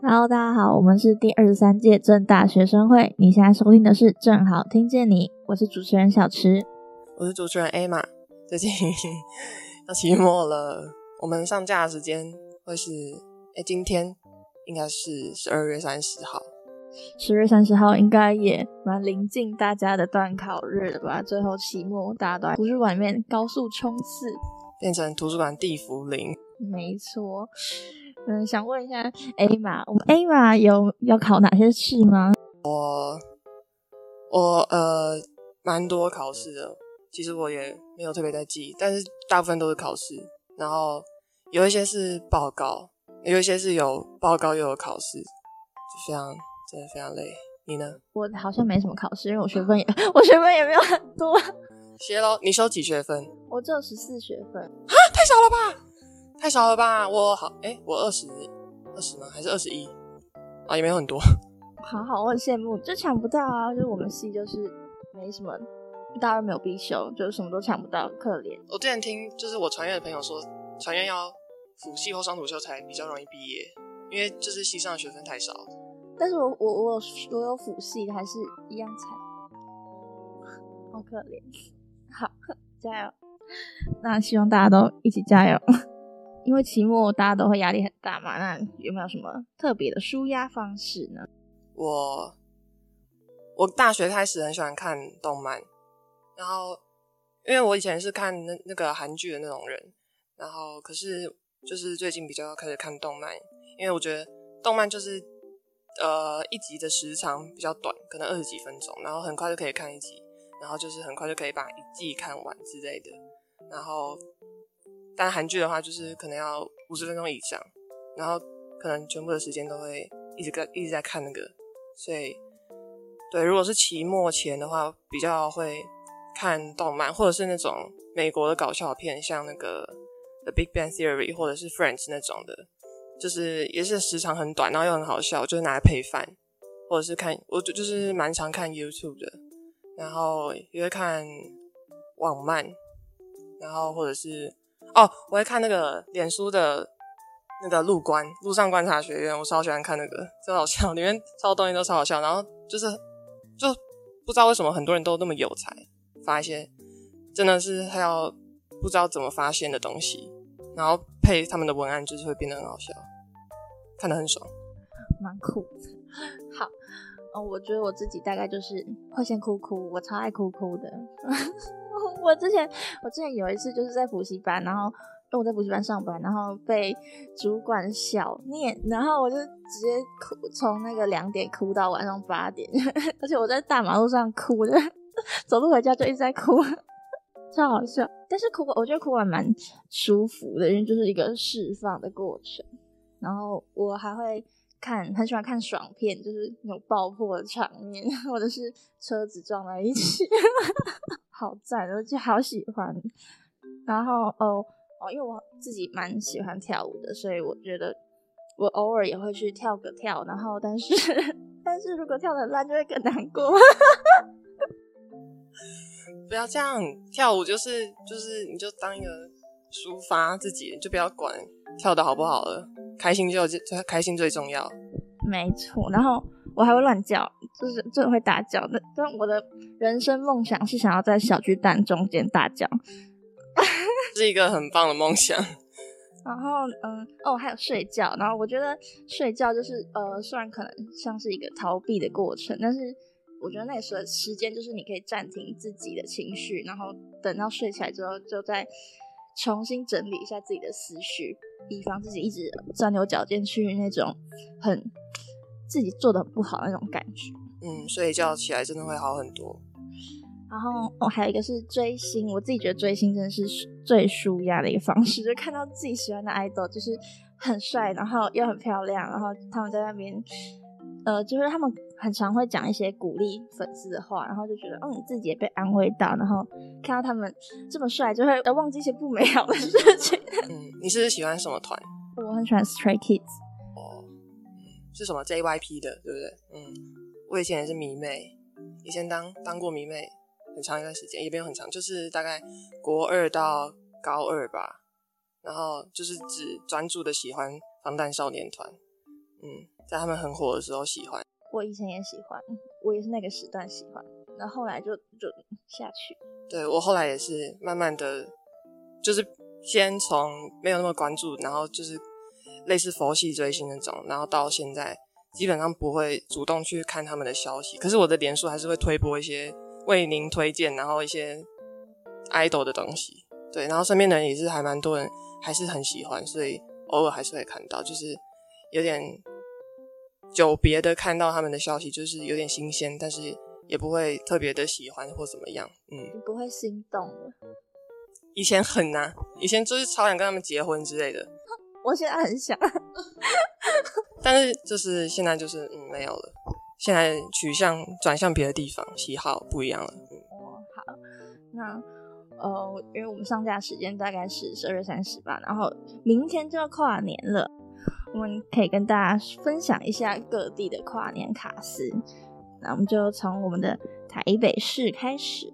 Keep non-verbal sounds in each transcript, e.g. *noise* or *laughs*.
Hello，大家好，我们是第二十三届正大学生会。你现在收听的是正好听见你，我是主持人小池，我是主持人 A 嘛。最近 *laughs* 要期末了，我们上架的时间会是哎，今天应该是十二月三十号。十月三十号应该也蛮临近大家的断考日了吧？最后期末大家都在图书馆里面高速冲刺，变成图书馆地茯苓。没错。嗯，想问一下 A 码，我们 A 码有要考哪些试吗？我我呃，蛮多考试的，其实我也没有特别在记，但是大部分都是考试，然后有一些是报告，有一些是有报告又有考试，就非常真的非常累。你呢？我好像没什么考试，因为我学分也 *laughs* 我学分也没有很多。*laughs* 学喽，你收几学分？我只有十四学分。啊，太少了吧？太少了吧？我好哎，我二十二十吗？还是二十一？啊，也没有很多。*laughs* 好好，我很羡慕，就抢不到啊！就是我们系就是没什么，大二没有必修，就什么都抢不到，可怜。我之前听就是我传院的朋友说，传院要辅系或双主修才比较容易毕业，因为就是系上的学分太少。但是我我我我有辅系，还是一样惨，好可怜。*laughs* 好，加油！那希望大家都一起加油。因为期末大家都会压力很大嘛，那有没有什么特别的舒压方式呢？我我大学开始很喜欢看动漫，然后因为我以前是看那那个韩剧的那种人，然后可是就是最近比较开始看动漫，因为我觉得动漫就是呃一集的时长比较短，可能二十几分钟，然后很快就可以看一集，然后就是很快就可以把一季看完之类的，然后。但韩剧的话，就是可能要五十分钟以上，然后可能全部的时间都会一直跟一直在看那个，所以对，如果是期末前的话，比较会看动漫，或者是那种美国的搞笑片，像那个《The Big Bang Theory》或者是《Friends》那种的，就是也是时长很短，然后又很好笑，就是拿来配饭，或者是看我就就是蛮常看 YouTube 的，然后也会看网漫，然后或者是。哦，我会看那个脸书的那个路观路上观察学院，我超喜欢看那个，真好笑，里面超多东西都超好笑。然后就是就不知道为什么很多人都那么有才，发一些真的是他要不知道怎么发现的东西，然后配他们的文案，就是会变得很好笑，看得很爽，*laughs* 蛮酷。好，哦，我觉得我自己大概就是会先哭哭，我超爱哭哭的。我之前，我之前有一次就是在补习班，然后因为我在补习班上班，然后被主管小念，然后我就直接哭，从那个两点哭到晚上八点，*laughs* 而且我在大马路上哭的，*laughs* 走路回家就一直在哭，*laughs* 超好笑。但是哭，我觉得哭完蛮舒服的，因为就是一个释放的过程。然后我还会看，很喜欢看爽片，就是那种爆破的场面，或者是车子撞在一起。好赞，而且好喜欢。然后哦哦，因为我自己蛮喜欢跳舞的，所以我觉得我偶尔也会去跳个跳。然后，但是 *laughs* 但是如果跳的烂，就会更难过。*laughs* 不要这样，跳舞就是就是你就当一个抒发自己，就不要管跳的好不好了，开心就最开心最重要。没错，然后。我还会乱叫，就是真的会大叫的。但我的人生梦想是想要在小巨蛋中间大叫，*laughs* 是一个很棒的梦想。*laughs* 然后，嗯，哦，还有睡觉。然后我觉得睡觉就是，呃，虽然可能像是一个逃避的过程，但是我觉得那时候时间就是你可以暂停自己的情绪，然后等到睡起来之后，就再重新整理一下自己的思绪，以防自己一直钻牛角尖去那种很。自己做的不好那种感觉，嗯，睡觉起来真的会好很多。然后哦，还有一个是追星，我自己觉得追星真的是最舒压的一个方式，就看到自己喜欢的 idol 就是很帅，然后又很漂亮，然后他们在那边，呃，就是他们很常会讲一些鼓励粉丝的话，然后就觉得嗯，自己也被安慰到，然后看到他们这么帅，就会忘记一些不美好的事情。*laughs* 嗯，你是喜欢什么团？我很喜欢 Stray Kids。是什么 JYP 的，对不对？嗯，我以前也是迷妹，以前当当过迷妹很长一段时间，也没有很长，就是大概国二到高二吧。然后就是只专注的喜欢防弹少年团，嗯，在他们很火的时候喜欢。我以前也喜欢，我也是那个时段喜欢，然后后来就就下去。对我后来也是慢慢的，就是先从没有那么关注，然后就是类似佛系追星那种，然后到现在基本上不会主动去看他们的消息。可是我的脸书还是会推播一些为您推荐，然后一些 idol 的东西。对，然后身边的人也是还蛮多人还是很喜欢，所以偶尔还是会看到，就是有点。久别的看到他们的消息，就是有点新鲜，但是也不会特别的喜欢或怎么样。嗯，你不会心动了？以前很难，以前就是超想跟他们结婚之类的。我现在很想，*laughs* 但是就是现在就是嗯没有了。现在取向转向别的地方，喜好不一样了。哦，好，那呃，因为我们上架时间大概是十二月三十吧，然后明天就要跨年了。我们可以跟大家分享一下各地的跨年卡司，那我们就从我们的台北市开始。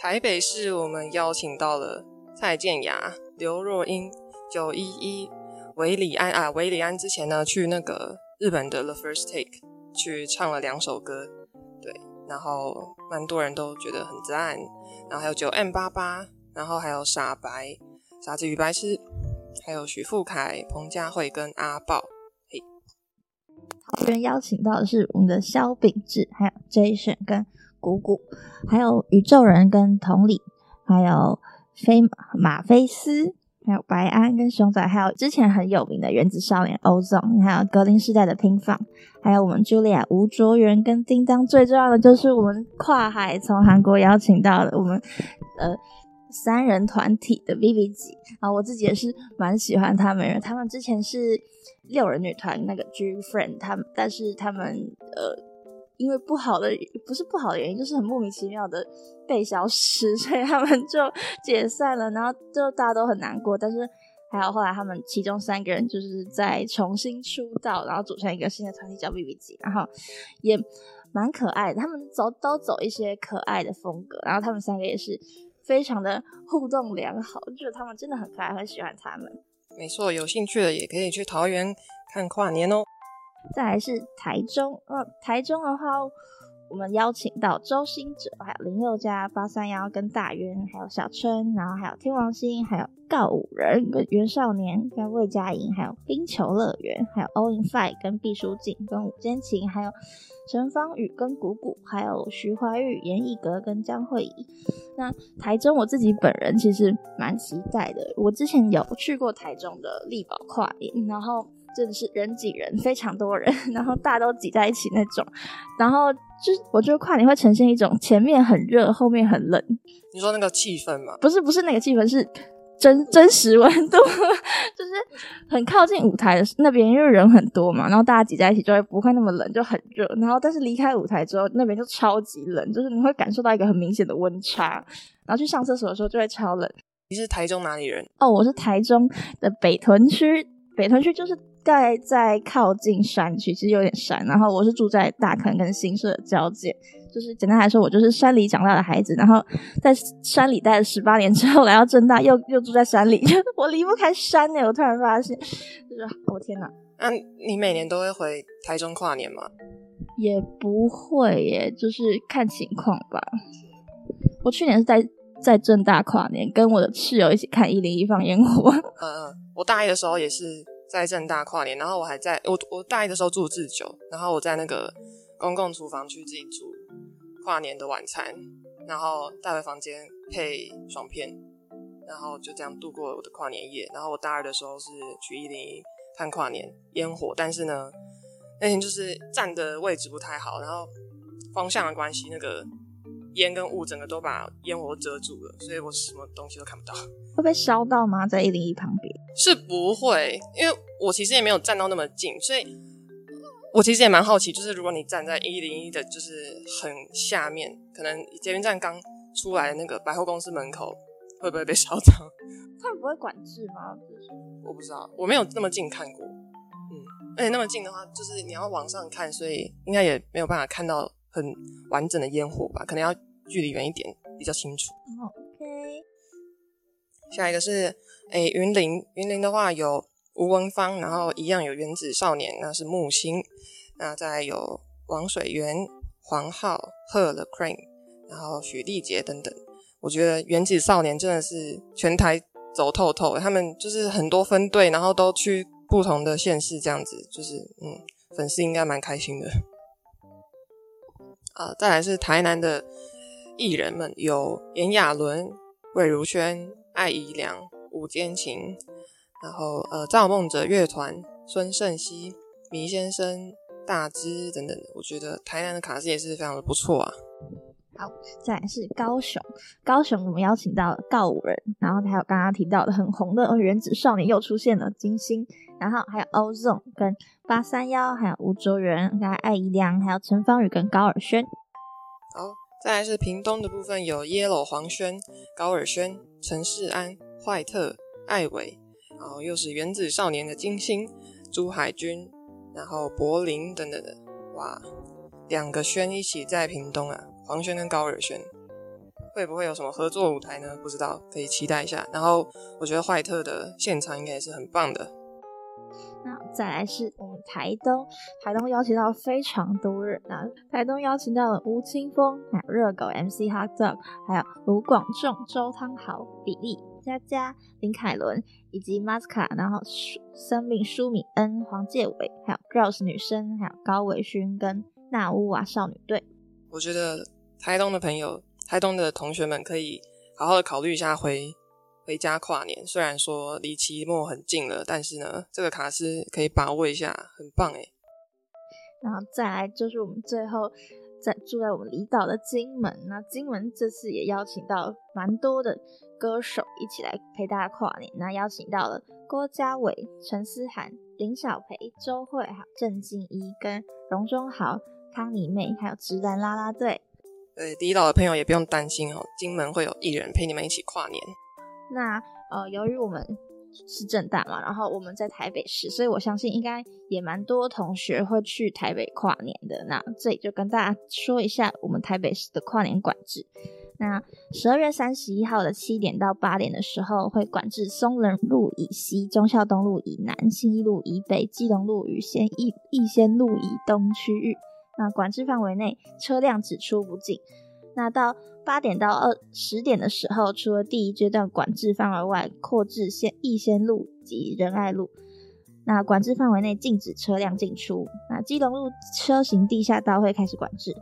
台北市我们邀请到了蔡健雅、刘若英、九一一、韦礼安啊，韦礼安之前呢去那个日本的 The First Take 去唱了两首歌，对，然后蛮多人都觉得很赞，然后还有九 M 八八，然后还有傻白、傻子与白痴。还有许富凯、彭佳慧跟阿豹，嘿，桃园邀请到的是我们的萧秉治，还有 Jason 跟谷谷，还有宇宙人跟同理，还有飞马菲斯，还有白安跟熊仔，还有之前很有名的原子少年欧总，还有格林时代的拼放，还有我们 Julia 吴卓源跟叮当，最重要的就是我们跨海从韩国邀请到的我们呃。三人团体的 Vivi 级啊，我自己也是蛮喜欢他们。他们之前是六人女团那个 G Friend，他们但是他们呃，因为不好的不是不好的原因，就是很莫名其妙的被消失，*laughs* 所以他们就解散了。然后就大家都很难过，但是还有后来他们其中三个人就是在重新出道，然后组成一个新的团体叫 B.B.G，然后也蛮可爱的。他们走都走一些可爱的风格，然后他们三个也是。非常的互动良好，觉得他们真的很可爱，很喜欢他们。没错，有兴趣的也可以去桃园看跨年哦。再来是台中，呃，台中的话，我们邀请到周星哲，还有林宥嘉、八三幺跟大渊，还有小春，然后还有天王星，还有告五人跟袁少年跟魏佳莹，还有冰球乐园，还有 All in Five 跟毕书尽跟吴坚琴，还有。陈芳宇跟谷谷，还有徐怀钰、严艺格跟江慧仪。那台中我自己本人其实蛮期待的。我之前有去过台中的力宝跨年，然后真的是人挤人，非常多人，*laughs* 然后大家都挤在一起那种。然后就我觉得跨年会呈现一种前面很热，后面很冷。你说那个气氛吗？不是，不是那个气氛是。真 *laughs* 真实温度 *laughs* 就是很靠近舞台的那边，因为人很多嘛，然后大家挤在一起就会不会那么冷，就很热。然后但是离开舞台之后，那边就超级冷，就是你会感受到一个很明显的温差。然后去上厕所的时候就会超冷。你是台中哪里人？哦，我是台中的北屯区，北屯区就是盖在靠近山区，其实有点山。然后我是住在大坑跟新社的交界。就是简单来说，我就是山里长大的孩子，然后在山里待了十八年之后，来到正大，又又住在山里，*laughs* 我离不开山呢。我突然发现，就是我天哪！那你每年都会回台中跨年吗？也不会耶，就是看情况吧。我去年是在在正大跨年，跟我的室友一起看一零一放烟火。嗯嗯，我大一的时候也是在正大跨年，然后我还在我我大一的时候住自酒，然后我在那个公共厨房去自己煮。跨年的晚餐，然后带回房间配爽片，然后就这样度过我的跨年夜。然后我大二的时候是去一零一看跨年烟火，但是呢，那天就是站的位置不太好，然后方向的关系，那个烟跟雾整个都把烟火遮住了，所以我什么东西都看不到。会被烧到吗？在一零一旁边是不会，因为我其实也没有站到那么近，所以。我其实也蛮好奇，就是如果你站在一零一的，就是很下面，可能捷运站刚出来那个百货公司门口，会不会被烧到？*laughs* 他们不会管制吗？我不知道，我没有那么近看过。嗯，而且那么近的话，就是你要往上看，所以应该也没有办法看到很完整的烟火吧？可能要距离远一点比较清楚。OK。下一个是，诶，云林，云林的话有。吴文芳，然后一样有原子少年，那是木星，那再有王水源、黄浩、贺了 Crane，然后许丽杰等等。我觉得原子少年真的是全台走透透，他们就是很多分队，然后都去不同的县市，这样子就是嗯，粉丝应该蛮开心的。啊，再来是台南的艺人们，有炎亚纶、魏如萱、艾怡良、吴坚情，然后呃造梦者乐团、孙胜熙、迷先生、大芝等等的。我觉得台南的卡司也是非常的不错啊。好，再来是高雄，高雄我们邀请到了告五人，然后还有刚刚提到的很红的原子少年又出现了金星，然后还有 Ozone 跟八三幺，还有吴卓源、跟艾怡良，还有陈芳宇跟高尔轩。好，再来是屏东的部分，有 Yellow 黄轩、高尔轩、陈世安、坏特、艾伟，然后又是原子少年的金星、朱海军，然后柏林等等的，哇，两个轩一起在屏东啊。黄轩跟高尔轩会不会有什么合作舞台呢？不知道，可以期待一下。然后我觉得坏特的现场应该也是很棒的。再来是我们台东，台东邀请到非常多人啊，台东邀请到了吴青峰、还有热狗 MC Hot Dog，还有卢广仲、周汤豪、比利、佳佳、林凯伦以及 Masca，然后生命舒敏恩、黄介伟，还有 Girls 女生，还有高伟勋跟纳乌瓦少女队。我觉得。台东的朋友，台东的同学们可以好好的考虑一下回回家跨年。虽然说离期末很近了，但是呢，这个卡是可以把握一下，很棒诶。然后再来就是我们最后在住在我们离岛的金门，那金门这次也邀请到蛮多的歌手一起来陪大家跨年。那邀请到了郭嘉伟、陈思涵、林小培、周慧、还有郑敬一跟荣中豪、康妮妹，还有直男啦啦队。对，离岛的朋友也不用担心哦，金门会有艺人陪你们一起跨年。那呃，由于我们是正大嘛，然后我们在台北市，所以我相信应该也蛮多同学会去台北跨年的。那这里就跟大家说一下我们台北市的跨年管制。那十二月三十一号的七点到八点的时候，会管制松仁路以西、忠孝东路以南、信义路以北、基隆路与先义义先路以东区域。那管制范围内车辆只出不进。那到八点到二十点的时候，除了第一阶段管制范围外，扩至先逸仙路及仁爱路。那管制范围内禁止车辆进出。那基隆路车行地下道会开始管制。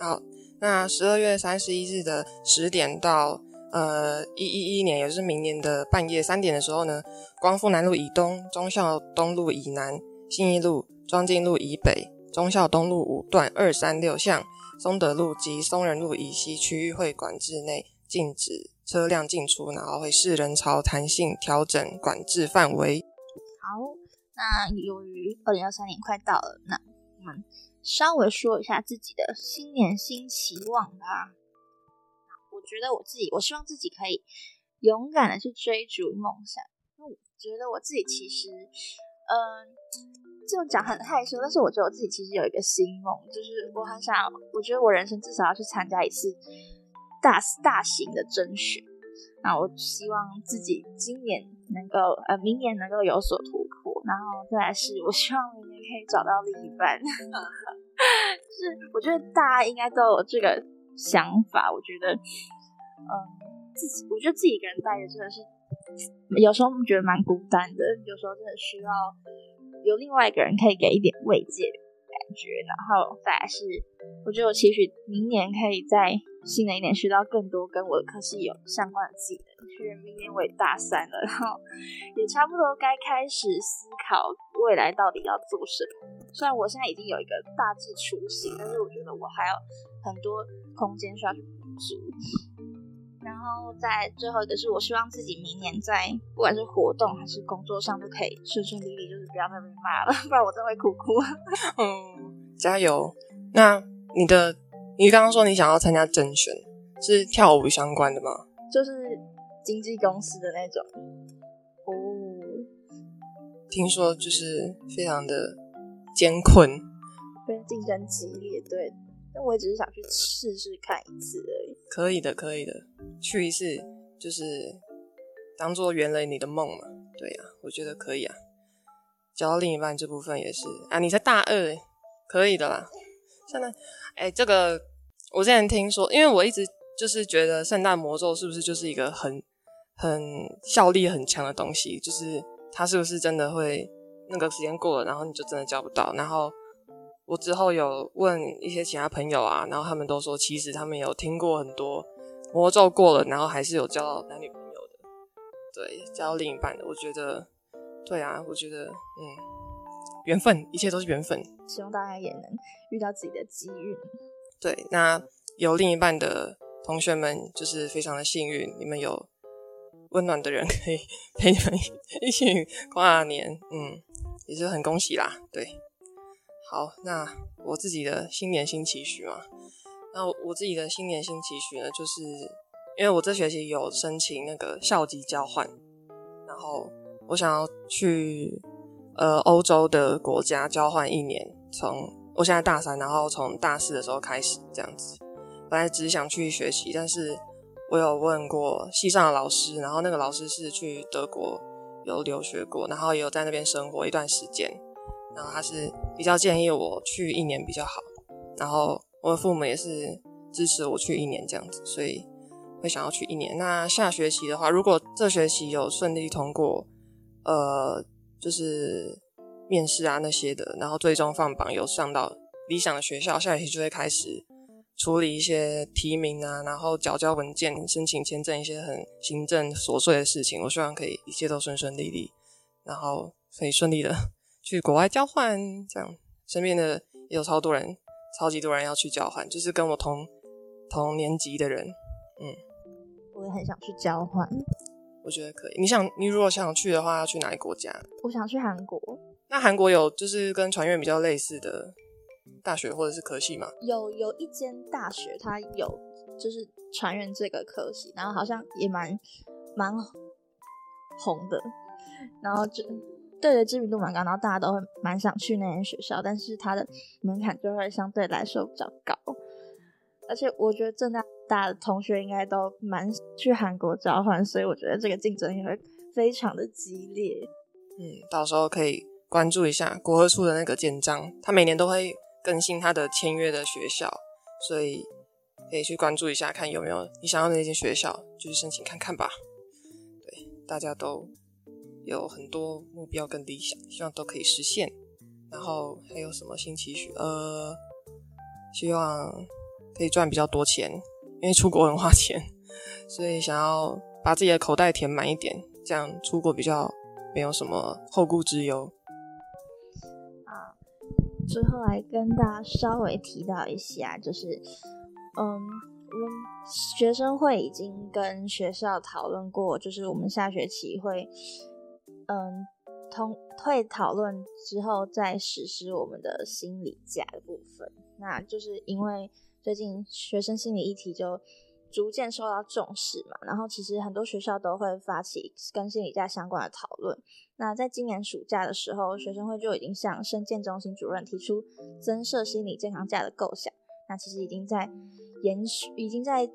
好，那十二月三十一日的十点到呃一一一年，也就是明年的半夜三点的时候呢，光复南路以东、忠孝东路以南、信义路、庄敬路以北。忠孝东路五段二三六巷、松德路及松仁路以西区域会管制内禁止车辆进出，然后会视人潮弹性调整管制范围。好，那由于二零二三年快到了，那我们稍微说一下自己的新年新期望吧。我觉得我自己，我希望自己可以勇敢的去追逐梦想。那我觉得我自己其实，嗯。这种讲很害羞，但是我觉得我自己其实有一个新梦，就是我很想，我觉得我人生至少要去参加一次大大型的甄选。那我希望自己今年能够，呃，明年能够有所突破。然后再来是，我希望明年可以找到另一半。*laughs* 就是我觉得大家应该都有这个想法。我觉得，嗯，自己，我觉得自己一个人待着真的是，有时候觉得蛮孤单的，有时候真的需要。有另外一个人可以给一点慰藉感觉，然后再来是，我觉得我期许明年可以在新的一年学到更多跟我的科系有相关的技能。因为明年我也大三了，然后也差不多该开始思考未来到底要做什么。虽然我现在已经有一个大致雏形，但是我觉得我还有很多空间需要去补足。然后在最后一个是我希望自己明年在不管是活动还是工作上都可以顺顺利利，就是不要再被骂了，*laughs* 不然我真会哭哭。嗯，*laughs* 加油！那你的，你刚刚说你想要参加甄选，是跳舞相关的吗？就是经纪公司的那种。哦，听说就是非常的艰困，非常竞争激烈，对。但我也只是想去试试看一次而已。可以的，可以的，去一次就是当做圆了你的梦嘛。对呀，我觉得可以啊。交到另一半这部分也是啊，你才大二，可以的啦。现在，哎，这个我之前听说，因为我一直就是觉得圣诞魔咒是不是就是一个很很效力很强的东西，就是它是不是真的会那个时间过了，然后你就真的交不到。然后我之后有问一些其他朋友啊，然后他们都说，其实他们有听过很多魔咒过了，然后还是有交到男女朋友的，对，交到另一半的。我觉得，对啊，我觉得，嗯，缘分，一切都是缘分。希望大家也能遇到自己的机遇。对，那有另一半的同学们就是非常的幸运，你们有温暖的人可以 *laughs* 陪你们一起跨年，嗯，也是很恭喜啦。对，好，那我自己的新年新期许嘛，那我自己的新年新期许呢，就是因为我这学期有申请那个校级交换，然后我想要去呃欧洲的国家交换一年。从我现在大三，然后从大四的时候开始这样子。本来只是想去学习，但是我有问过系上的老师，然后那个老师是去德国有留学过，然后也有在那边生活一段时间，然后他是比较建议我去一年比较好。然后我的父母也是支持我去一年这样子，所以会想要去一年。那下学期的话，如果这学期有顺利通过，呃，就是。面试啊那些的，然后最终放榜有上到理想的学校，下学期就会开始处理一些提名啊，然后缴交文件、申请签证一些很行政琐碎的事情。我希望可以一切都顺顺利利，然后可以顺利的去国外交换。这样身边的也有超多人，超级多人要去交换，就是跟我同同年级的人。嗯，我也很想去交换，我觉得可以。你想，你如果想去的话，要去哪个国家？我想去韩国。那韩国有就是跟船院比较类似的大学或者是科系吗？有有一间大学，它有就是船院这个科系，然后好像也蛮蛮红的，然后就对的知名度蛮高，然后大家都会蛮想去那间学校，但是它的门槛就会相对来说比较高，而且我觉得正大大的同学应该都蛮去韩国交换，所以我觉得这个竞争也会非常的激烈。嗯，到时候可以。关注一下国合处的那个简章，他每年都会更新他的签约的学校，所以可以去关注一下，看有没有你想要的那间学校，就去申请看看吧。对，大家都有很多目标跟理想，希望都可以实现。然后还有什么新期许？呃，希望可以赚比较多钱，因为出国很花钱，所以想要把自己的口袋填满一点，这样出国比较没有什么后顾之忧。啊最后来跟大家稍微提到一下，就是，嗯，我们学生会已经跟学校讨论过，就是我们下学期会，嗯，通会讨论之后再实施我们的心理假的部分。那就是因为最近学生心理议题就逐渐受到重视嘛，然后其实很多学校都会发起跟心理假相关的讨论。那在今年暑假的时候，学生会就已经向生健中心主任提出增设心理健康假的构想。那其实已经在延续，已经在执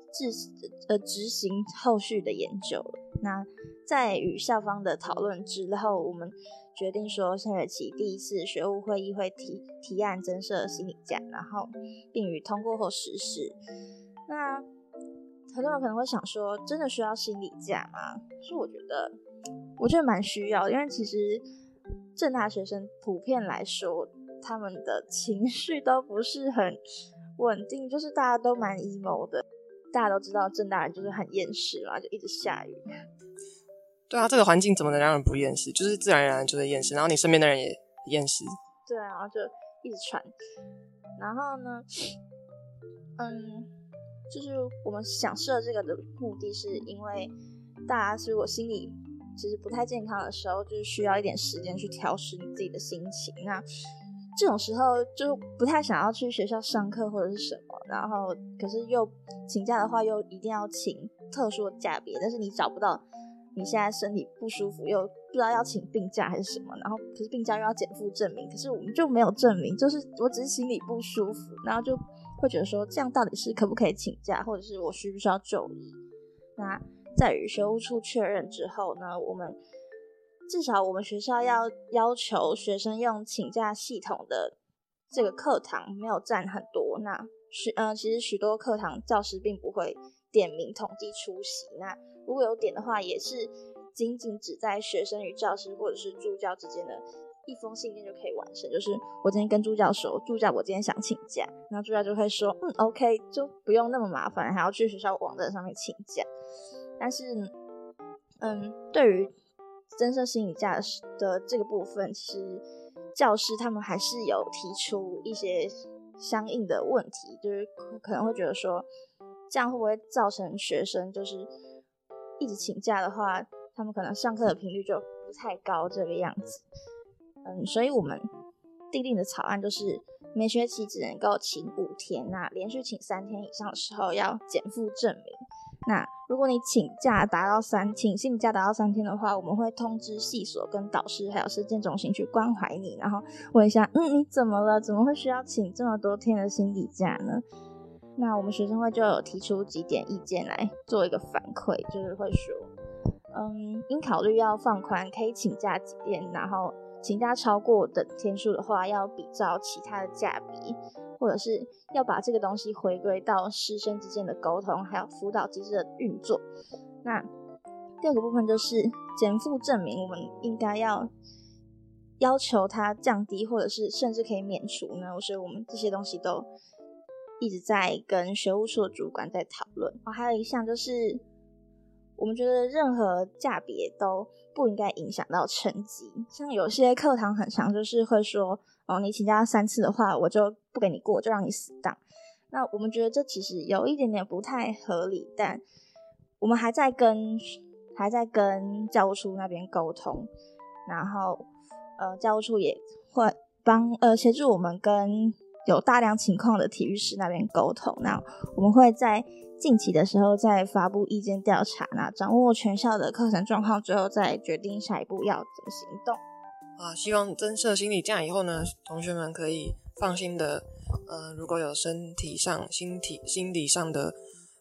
呃执行后续的研究了。那在与校方的讨论之后，我们决定说下学期第一次学务会议会提提案增设心理假，然后并于通过后实施。那很多人可能会想说，真的需要心理假吗？是我觉得。我觉得蛮需要，因为其实正大学生普遍来说，他们的情绪都不是很稳定，就是大家都蛮 emo 的。大家都知道正大人就是很厌世啦，就一直下雨。对啊，这个环境怎么能让人不厌世？就是自然而然就会厌世，然后你身边的人也厌世。对啊，就一直传。然后呢，嗯，就是我们想设这个的目的是因为大家如果心里。其实不太健康的时候，就是需要一点时间去调试你自己的心情。那这种时候就不太想要去学校上课或者是什么，然后可是又请假的话又一定要请特殊的假别，但是你找不到你现在身体不舒服，又不知道要请病假还是什么，然后可是病假又要减负证明，可是我们就没有证明，就是我只是心里不舒服，然后就会觉得说这样到底是可不可以请假，或者是我需不需要就医？那。在与学务处确认之后呢，我们至少我们学校要要求学生用请假系统的这个课堂没有占很多。那许呃，其实许多课堂教师并不会点名统计出席。那如果有点的话，也是仅仅只在学生与教师或者是助教之间的一封信件就可以完成。就是我今天跟助教说，助教我今天想请假，然后助教就会说，嗯，OK，就不用那么麻烦，还要去学校网站上面请假。但是，嗯，对于增设心理假的这个部分，其实教师他们还是有提出一些相应的问题，就是可能会觉得说，这样会不会造成学生就是一直请假的话，他们可能上课的频率就不太高这个样子。嗯，所以我们订定的草案就是每学期只能够请五天，那连续请三天以上的时候要减负证明。那如果你请假达到三，请病假达到三天的话，我们会通知系所跟导师还有实践中心去关怀你，然后问一下，嗯，你怎么了？怎么会需要请这么多天的心理假呢？那我们学生会就有提出几点意见来做一个反馈，就是会说，嗯，应考虑要放宽，可以请假几天，然后请假超过的天数的话，要比照其他的假比。或者是要把这个东西回归到师生之间的沟通，还有辅导机制的运作。那第二个部分就是减负证明，我们应该要要求他降低，或者是甚至可以免除呢？所以我们这些东西都一直在跟学务处的主管在讨论。哦，还有一项就是，我们觉得任何价别都不应该影响到成绩。像有些课堂很长，就是会说。哦，你请假三次的话，我就不给你过，就让你死当。那我们觉得这其实有一点点不太合理，但我们还在跟还在跟教务处那边沟通，然后呃，教务处也会帮呃协助我们跟有大量情况的体育室那边沟通。那我们会在近期的时候再发布意见调查，那掌握全校的课程状况之后，再决定下一步要怎么行动。啊，希望增设心理假以后呢，同学们可以放心的，呃，如果有身体上、心体、心理上的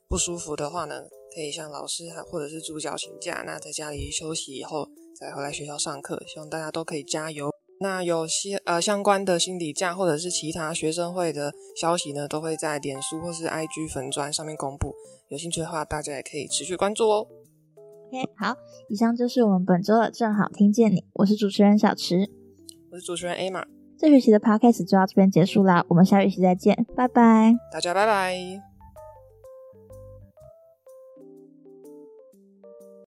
不舒服的话呢，可以向老师或者是助教请假，那在家里休息以后再回来学校上课。希望大家都可以加油。那有些呃相关的心理假或者是其他学生会的消息呢，都会在脸书或是 IG 粉砖上面公布。有兴趣的话，大家也可以持续关注哦。OK，好，以上就是我们本周的正好听见你，我是主持人小池，我是主持人 A 玛，这学期的 Podcast 就到这边结束啦，我们下学期再见，拜拜，大家拜拜。